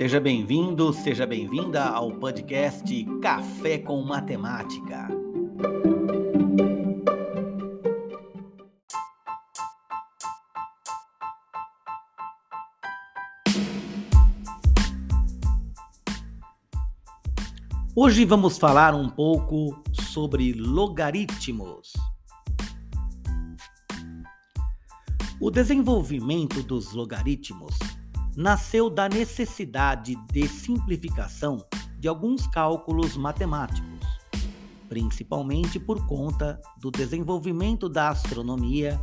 Seja bem-vindo, seja bem-vinda ao podcast Café com Matemática. Hoje vamos falar um pouco sobre logaritmos. O desenvolvimento dos logaritmos nasceu da necessidade de simplificação de alguns cálculos matemáticos, principalmente por conta do desenvolvimento da astronomia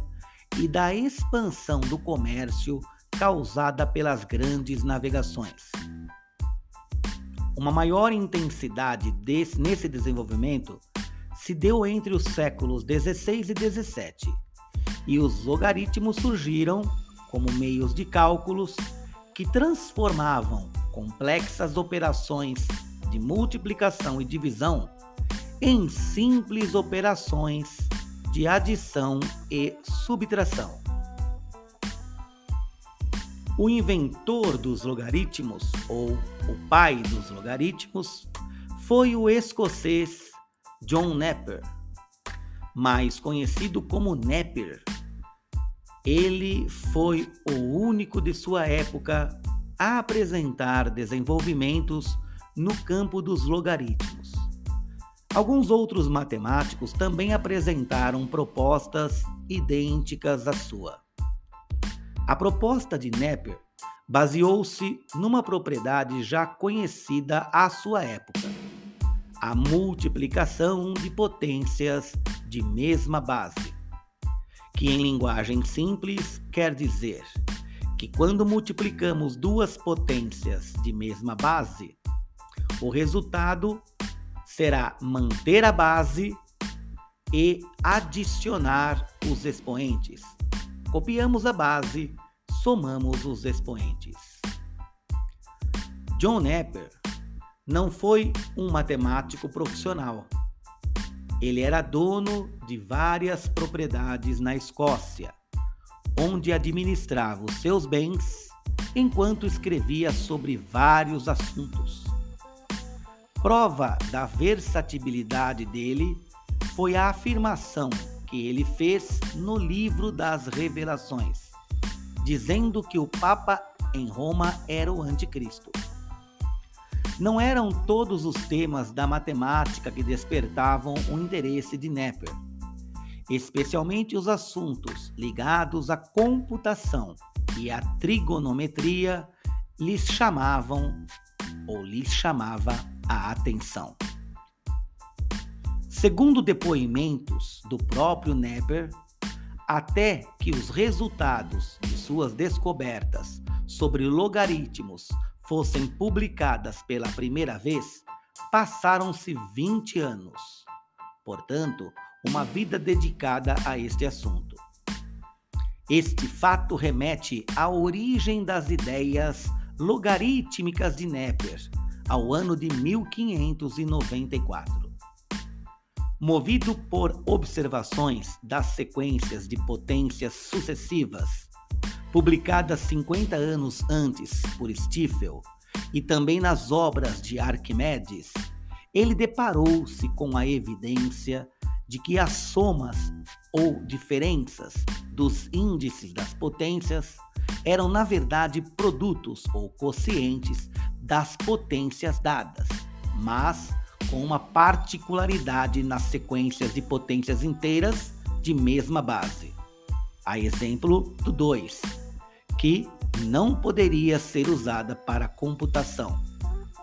e da expansão do comércio causada pelas grandes navegações. Uma maior intensidade desse, nesse desenvolvimento se deu entre os séculos 16 e 17, e os logaritmos surgiram como meios de cálculos que transformavam complexas operações de multiplicação e divisão em simples operações de adição e subtração. O inventor dos logaritmos, ou o pai dos logaritmos, foi o escocês John Napier, mais conhecido como Napier ele foi o único de sua época a apresentar desenvolvimentos no campo dos logaritmos. Alguns outros matemáticos também apresentaram propostas idênticas à sua. A proposta de Napier baseou-se numa propriedade já conhecida à sua época: a multiplicação de potências de mesma base que em linguagem simples quer dizer que quando multiplicamos duas potências de mesma base, o resultado será manter a base e adicionar os expoentes. Copiamos a base, somamos os expoentes. John Napier não foi um matemático profissional ele era dono de várias propriedades na Escócia, onde administrava os seus bens enquanto escrevia sobre vários assuntos. Prova da versatilidade dele foi a afirmação que ele fez no livro das Revelações, dizendo que o Papa em Roma era o Anticristo. Não eram todos os temas da matemática que despertavam o interesse de Napier, especialmente os assuntos ligados à computação e à trigonometria lhes chamavam ou lhes chamava a atenção. Segundo depoimentos do próprio Napier, até que os resultados de suas descobertas sobre logaritmos fossem publicadas pela primeira vez, passaram-se 20 anos. Portanto, uma vida dedicada a este assunto. Este fato remete à origem das ideias logarítmicas de Napier, ao ano de 1594. Movido por observações das sequências de potências sucessivas publicadas 50 anos antes por Stifel e também nas obras de Arquimedes, ele deparou-se com a evidência de que as somas ou diferenças dos índices das potências eram, na verdade, produtos ou quocientes das potências dadas, mas com uma particularidade nas sequências de potências inteiras de mesma base. A exemplo do 2, que não poderia ser usada para computação,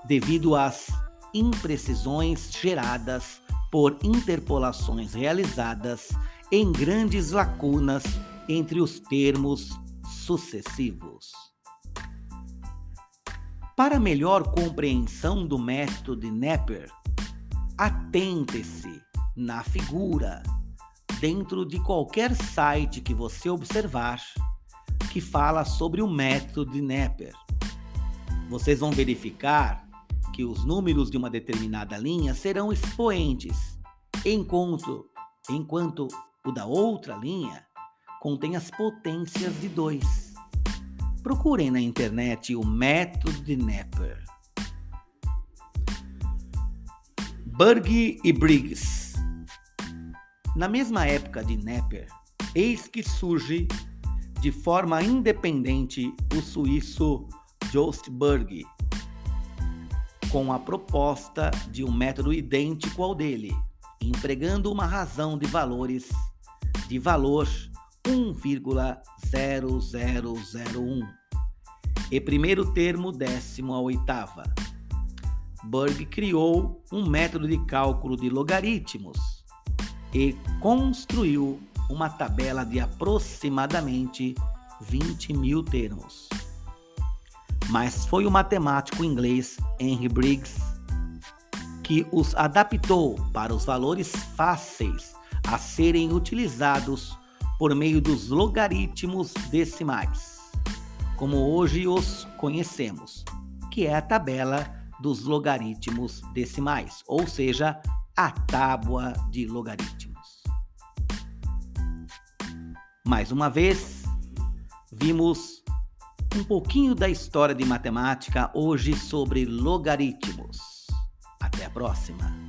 devido às imprecisões geradas por interpolações realizadas em grandes lacunas entre os termos sucessivos. Para melhor compreensão do método de Napier, atente-se na figura dentro de qualquer site que você observar que fala sobre o método de Napier. Vocês vão verificar que os números de uma determinada linha serão expoentes, enquanto, enquanto o da outra linha contém as potências de 2. procurem na internet o método de Napier. Berg e Briggs. Na mesma época de Napier, eis que surge de forma independente o suíço Jost Berg, com a proposta de um método idêntico ao dele, empregando uma razão de valores de valor 1,0001 e primeiro termo décimo a oitava. Berg criou um método de cálculo de logaritmos e construiu uma tabela de aproximadamente 20 mil termos. Mas foi o matemático inglês Henry Briggs que os adaptou para os valores fáceis a serem utilizados por meio dos logaritmos decimais, como hoje os conhecemos, que é a tabela dos logaritmos decimais, ou seja, a tábua de logaritmos. Mais uma vez, vimos um pouquinho da história de matemática hoje sobre logaritmos. Até a próxima!